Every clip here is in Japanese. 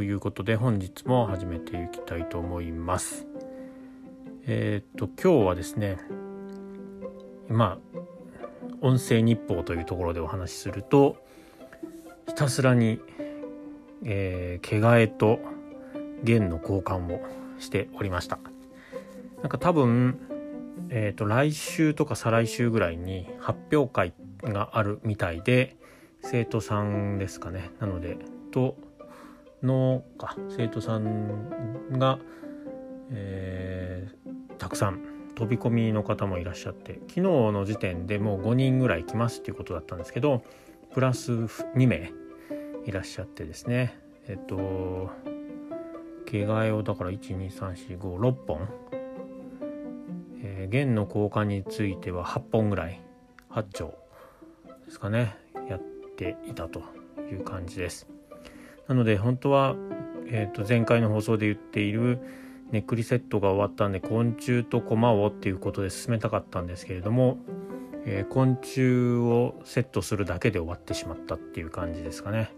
ということで本日も始めていきたいと思います。えー、っと今日はですねまあ音声日報というところでお話しするとひたすらに、えー、毛替えと弦の交換をしておりました。なんか多分えーと、来週とか再来週ぐらいに発表会があるみたいで生徒さんですかね。なのでとのか生徒さんが、えー、たくさん飛び込みの方もいらっしゃって昨日の時点でもう5人ぐらい来ますっていうことだったんですけどプラス2名いらっしゃってですね。えっと着替えをだから12345本。えー、弦の交換については8本ぐらい8丁ですかねやっていたという感じです。なので本当は、えー、と前回の放送で言っているネックリセットが終わったんで昆虫と駒をっていうことで進めたかったんですけれども、えー、昆虫をセットするだけで終わってしまったっていう感じですかね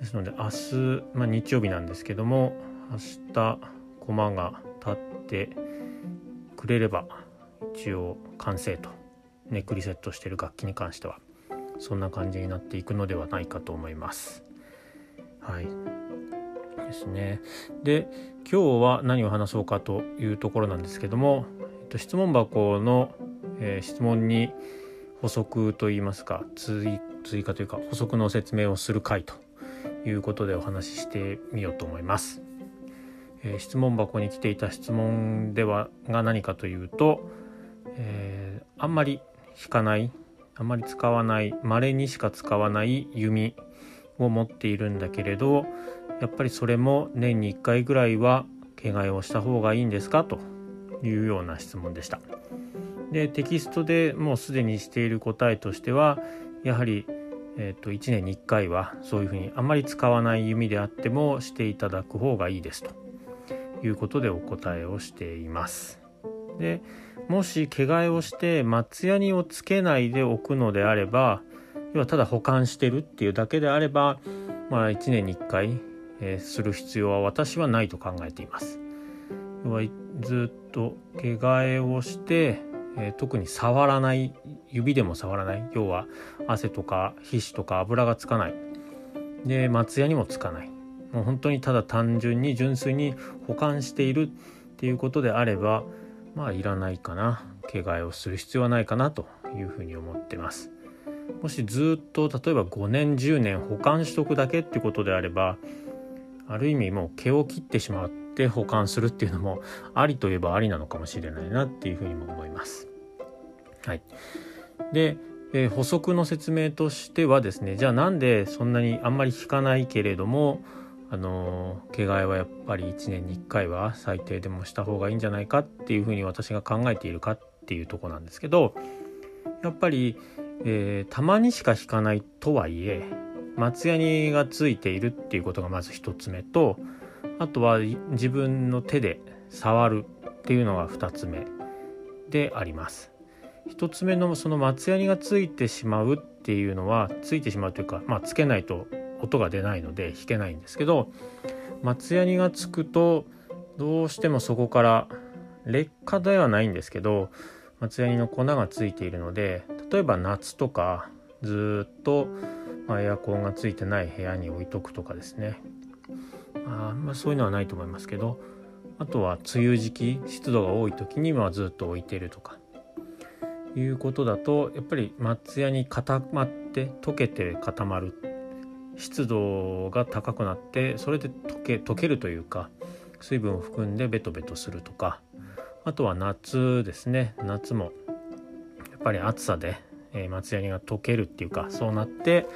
ですので明日、まあ、日曜日なんですけども明日駒が立ってくれれば一応完成とネックリセットしてる楽器に関してはそんな感じになっていくのではないかと思います。はいですね。で今日は何を話そうかというところなんですけども、えっと、質問箱の、えー、質問に補足といいますか追追加というか補足の説明をする回ということでお話ししてみようと思います。えー、質問箱に来ていた質問ではが何かというと、えー、あんまり弾かないあんまり使わない稀にしか使わない弓を持っているんだけれどやっぱりそれも年に1回ぐらいは毛替えをした方がいいんですか？というような質問でした。でテキストでもうすでにしている答えとしてはやはり、えーと、1年に1回はそういうふうにあまり使わない弓であってもしていただく方がいいですということでお答えをしています。でもし毛替えをして松ヤニをつけないでおくのであれば要はただ保管してるっていうだけであれば、まあ、1年に1回、えー、する必要は私はないと考えています。要はずっと毛替えをして、えー、特に触らない指でも触らない。要は汗とか皮脂とか油がつかない。で松ヤにもつかない。もう本当にただ単純に純粋に保管しているっていうことであればまあいらないかな。毛替えをする必要はないかなというふうに思ってます。もしずっと例えば5年10年保管しとくだけっていうことであればある意味もう毛を切ってしまって保管するっていうのもありといえばありなのかもしれないなっていうふうにも思います。はい。でえー、補足の説明としてはですねじゃあなんでそんなにあんまり引かないけれどもあの毛替えはやっぱり1年に1回は最低でもした方がいいんじゃないかっていうふうに私が考えているかっていうとこなんですけどやっぱり、えー、たまにしか引かないとはいえ松ヤニがついているっていうことがまず1つ目とあとは自分の手で触るっていうのが2つ目であります。1つ目のその松ヤニがついてしまうっていうのはついてしまうというか、まあ、つけないと音が出ないので弾けないんですけど松ヤニがつくとどうしてもそこから劣化ではないんですけど松ヤニの粉がついているので例えば夏とかずっと、エアコンがついてない部屋に置いとくとかですね。あんまそういうのはないと思いますけどあとは梅雨時期湿度が多い時にはずっと置いてるとか。いうことだとやっぱり松ヤニ固まって溶けて固まる。湿度が高くなってそれで溶け溶けるというか水分を含んでベトベトするとか。あとは夏ですね。夏もぱり暑さで、えー、松ヤニが溶けるっていうかそうなって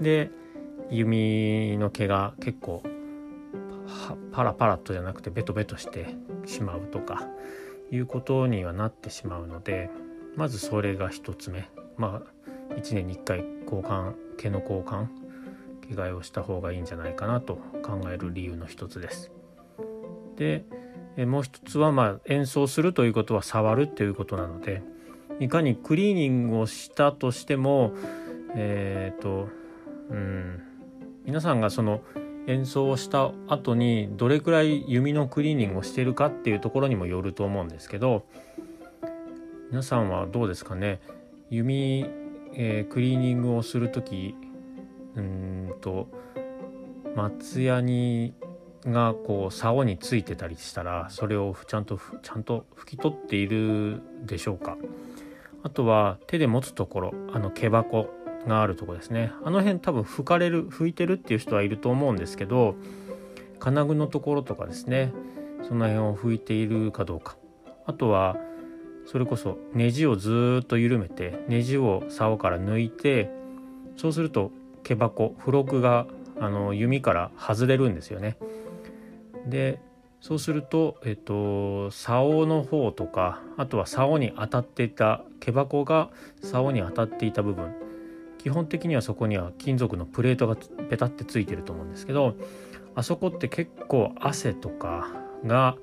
で弓の毛が結構パラパラとじゃなくてベトベトしてしまうとかいうことにはなってしまうのでまずそれが1つ目まあ1年に1回交換毛の交換着替えをした方がいいんじゃないかなと考える理由の一つです。でもう一つはまあ演奏するということは触るということなのでいかにクリーニングをしたとしてもえっ、ー、とうん皆さんがその演奏をした後にどれくらい弓のクリーニングをしてるかっていうところにもよると思うんですけど皆さんはどうですかね？弓、えー、クリーニングをする時うんと松ヤニがこう竿についてたりしたらそれをちゃんとちゃんと拭き取っているでしょうか？あとは手で持つところあの毛箱があるとこですね。あの辺多分拭かれる拭いてるっていう人はいると思うんですけど金具のところとかですね。その辺を拭いているかどうか。あとはそれこそネジをずっと緩めてネジを竿から抜いてそうすると毛箱付録があの弓から外れるんですよね。でそうすると、えっと、竿の方とかあとは竿に当たっていた毛箱が竿に当たっていた部分。基本的にはそこには金属のプレートがペタってついてると思うんですけどあそこって結構汗とかが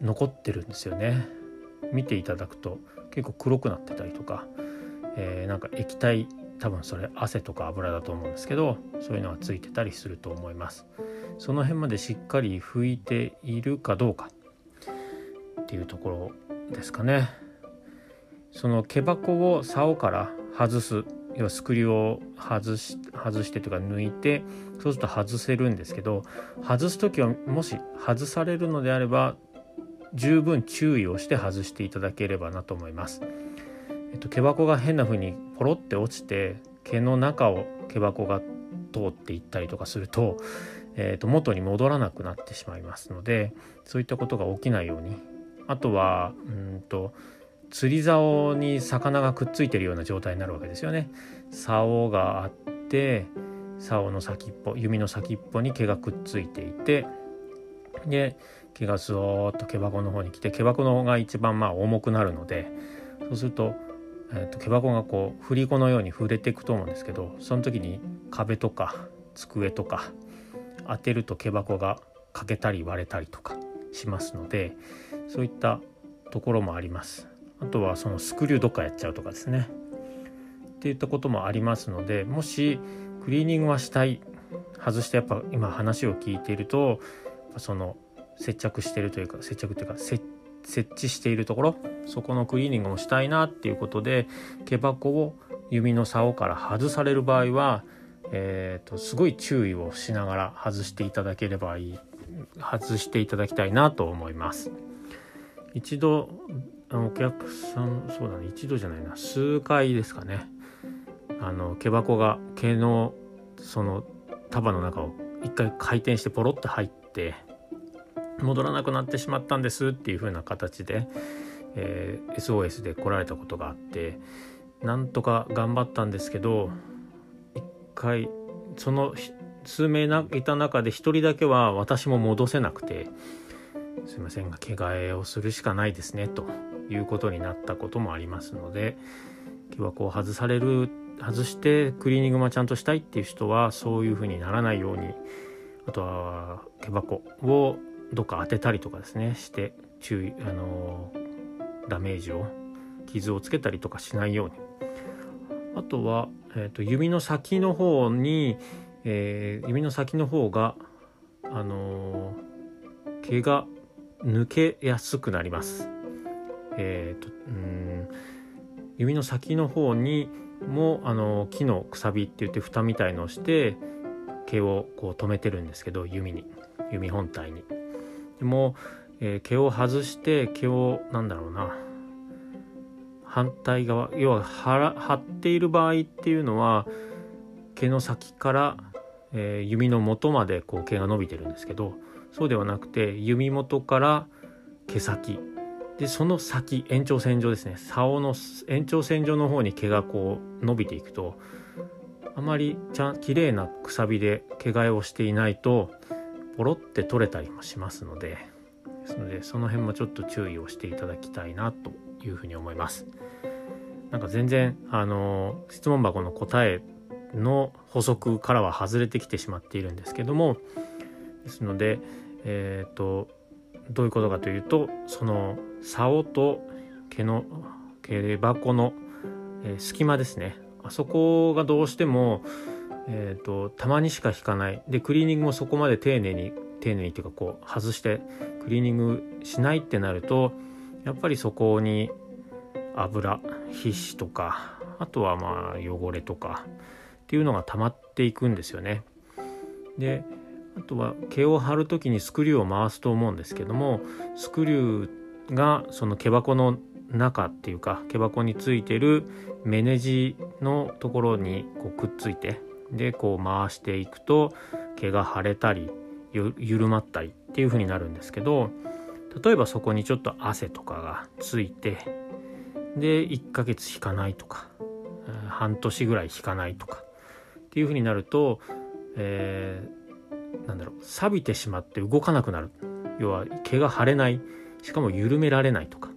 残ってるんですよね。見ていただくと結構黒くなってたりとか、えー、なんか液体多分それ汗とか油だと思うんですけどそういうのがついてたりすると思います。その辺までしっかり拭いているかどうかっていうところですかねその毛箱を竿から外す要はスクリューを外し外してというか抜いてそうすると外せるんですけど外す時はもし外されるのであれば十分注意をして外していただければなと思います。えっと、毛箱が変な風にポロって落ちて毛の中を毛箱が通っていったりとかすると,、えっと元に戻らなくなってしまいますのでそういったことが起きないようにあとはうんと釣り竿に魚がくっついてるような状態になるわけですよね。竿があって竿の先っぽ弓の先っぽに毛がくっついていてで毛がずーっと毛箱の方に来て毛箱の方が一番まあ重くなるのでそうするとえーと、毛箱がこう振り子のように触れていくと思うんですけどその時に壁とか机とか当てると毛箱が欠けたり割れたりとかしますのでそういったところもあります。あとはそのスクリューどっかやっちゃうとかですね。っていったこともありますのでもしクリーニングはしたい外してやっぱ今話を聞いているとその接着してるというか接着というか設置しているところそこのクリーニングをしたいなっていうことで毛箱を弓の竿から外される場合は、えーと、すごい注意をしながら外していただければいい外していただきたいなと思います。一度お客さんそうだね。一度じゃないな。数回ですかね。あの毛箱が毛のその束の中を一回回転してポロッと入って戻らなくなってしまったんですっていう風な形でえー、SOS で来られたことがあってなんとか頑張ったんですけど回その数名いた中で1人だけは私も戻せなくてすいませんが着替えをするしかないですねということになったこともありますので毛箱を外される外してクリーニングもちゃんとしたいっていう人はそういうふうにならないようにあとは毛箱をどっか当てたりとかですねして注意あのダメージを傷をつけたりとかしないように。あとは、えーと、指の先の方に、えー、指の先の方があのー、毛が抜けやすくなります。えーと、うん指の先の方にもあの木のくさびって言って蓋みたいのをして毛をこう止めてるんですけど弓に弓本体に。でもえー、毛を外して毛をなんだろうな反対側要は張っている場合っていうのは毛の先から、えー、弓の元までこう毛が伸びてるんですけどそうではなくて弓元から毛先。でその先延長線上ですね。竿の延長線上の方に毛がこう伸びていくとあまりちゃん綺麗なくさびで毛替えをしていないとポロって取れたりもしますのでですのでその辺もちょっと注意をしていただきたいなというふうに思います。なんか全然あの質問箱の答えの補足からは外れてきてしまっているんですけどもですのでえ、ー、とどういうことかというとその竿と毛の毛箱の、えー、隙間ですねあそこがどうしても、えーと、たまにしか引かないでクリーニングもそこまで丁寧に丁寧にっていうかこう外してクリーニングしないってなるとやっぱりそこに油皮脂とかあとはまあ汚れとかっていうのが溜まっていくんですよね。であとは毛を張る時にスクリューを回すと思うんですけどもスクリューがその毛箱の中っていうか毛箱についてる目ネジのところにこうくっついてでこう回していくと毛が腫れたり緩まったりっていう風になるんですけど例えばそこにちょっと汗とかがついてで1ヶ月引かないとか半年ぐらい引かないとかっていう風になると、えー、なんだろう錆びてしまって動かなくなる要は毛が腫れないしかも緩められないとか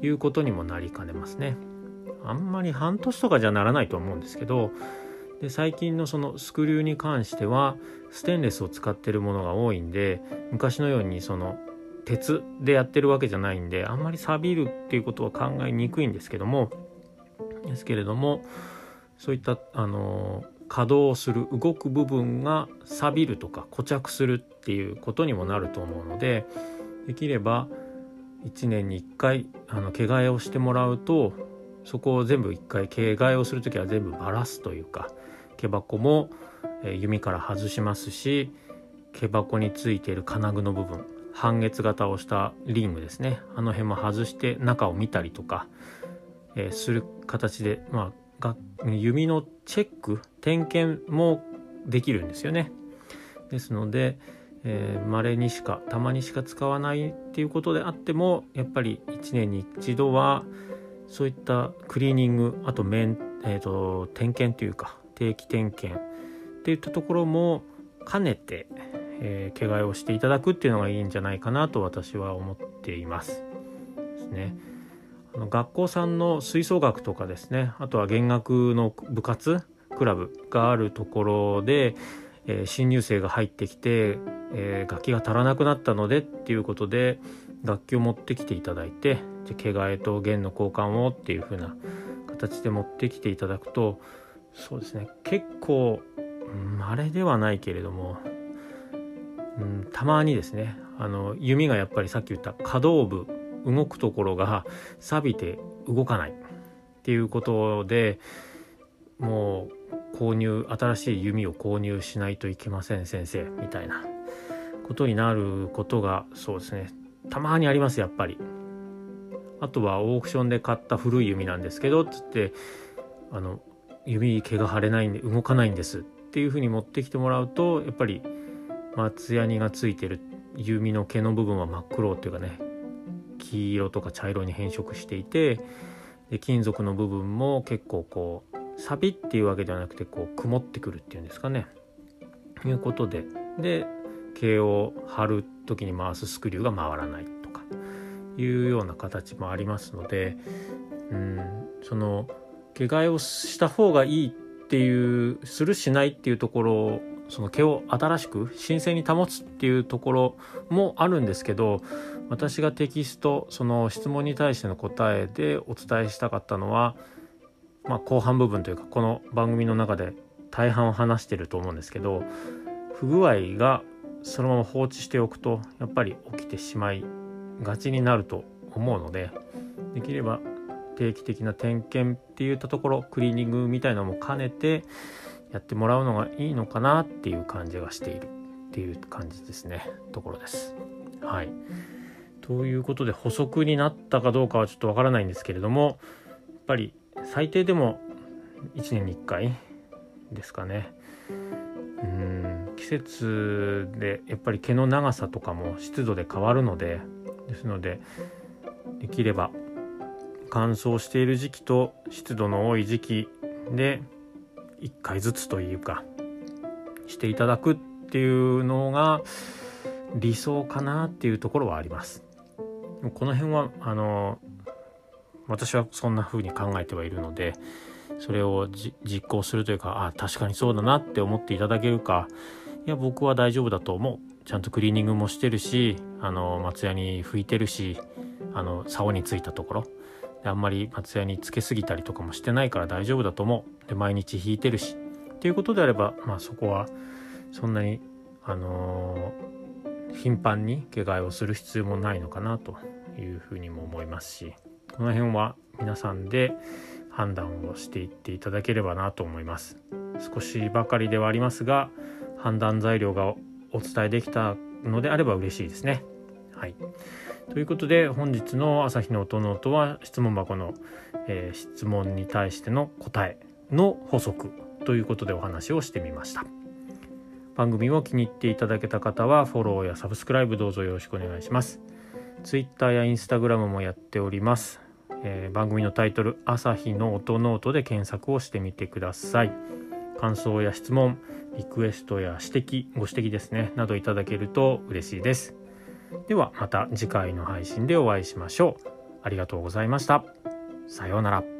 いうことにもなりかねますね。あんまり半年とかじゃならないと思うんですけどで最近のそのスクリューに関してはステンレスを使ってるものが多いんで昔のようにその鉄でやってるわけじゃないんであんまり錆びるっていうことは考えにくいんですけどもですけれどもそういったあの稼働する動く部分が錆びるとか固着するっていうことにもなると思うのでできれば1年に1回あの毛替えをしてもらうとそこを全部1回毛替えをする時は全部バラすというか毛箱も、弓から外しますし毛箱についている金具の部分半月型をしたリングですねあの辺も外して中を見たりとか、えー、する形で、まあ、弓のチェック点検もできるんですよね。ですのでまれ、ー、にしかたまにしか使わないっていうことであってもやっぱり1年に一度はそういったクリーニングあと面、えーと、点検というか定期点検っていったところも兼ねて、えー、毛替えをしていただくっていうのがいいんじゃないかなと私は思っています。ですね。あの学校さんの吹奏楽とかですねあとは弦楽の部活クラブがあるところで、えー、新入生が入ってきて、えー、楽器が足らなくなったのでっていうことで楽器を持ってきていただいてじゃ毛替えと弦の交換をっていう風な形で持ってきていただくとそうですね結構稀ではないけれども、うん、たまにですねあの弓がやっぱりさっき言った可動部動くところが錆びて動かないっていうことでもう購入新しい弓を購入しないといけません先生みたいなことになることがそうですね。たまにありますやっぱり。あとはオークションで買った古い弓なんですけどつってあの指毛が腫れないんで動かないんですっていうふうに持ってきてもらうとやっぱり松ヤニがついてる弓の毛の部分は真っ黒っていうかね黄色とか茶色に変色していてで金属の部分も結構こうサビっていうわけではなくてこう曇ってくるっていうんですかね。いうことで。で毛を貼る時に回すスクリューが回らないとかいうような形もありますのでうんその毛替えをした方がいいっていうするしないっていうところその毛を新しく新鮮に保つっていうところもあるんですけど私がテキストその質問に対しての答えでお伝えしたかったのは、まあ、後半部分というかこの番組の中で大半を話してると思うんですけど不具合がそのまま放置しておくとやっぱり起きてしまいがちになると思うのでできれば定期的な点検っていったところクリーニングみたいなのも兼ねてやってもらうのがいいのかなっていう感じがしているっていう感じですねところです。はい。ということで補足になったかどうかはちょっとわからないんですけれどもやっぱり最低でも1年に1回ですかね。うん季節でやっぱり毛の長さとかも湿度で変わるのでですのでできれば乾燥している時期と湿度の多い時期で1回ずつというかしていただくっていうのが理想かなっていうところはあります。この辺はあの私はそんな風に考えてはいるのでそれを実行するというかあ確かにそうだなって思っていただけるかいや僕は大丈夫だと思う。ちゃんとクリーニングもしてるしあの松屋に拭いてるしあの竿についたところ。あんまり松屋につけすぎたりとかもしてないから大丈夫だと思う。で毎日引いてるし。っていうことであればまあそこはそんなにあのー、頻繁に下替えをする必要もないのかなというふうにも思いますし。この辺は皆さんで判断をしていっていただければなと思います。少しばかりではありますが判断材料がお伝えできたのであれば嬉しいですね。はい、ということで本日の朝日の音ノートは質問箱の、えー、質問に対しての答えの補足ということでお話をしてみました。番組を気に入っていただけた方はフォローやサブスクライブどうぞよろしくお願いします。Twitter や Instagram もやっております。えー、番組のタイトル「朝日の音ノート」で検索をしてみてください。感想や質問リクエストや指摘ご指摘ですねなどいただけると嬉しいですではまた次回の配信でお会いしましょう。ありがとうございました。さようなら。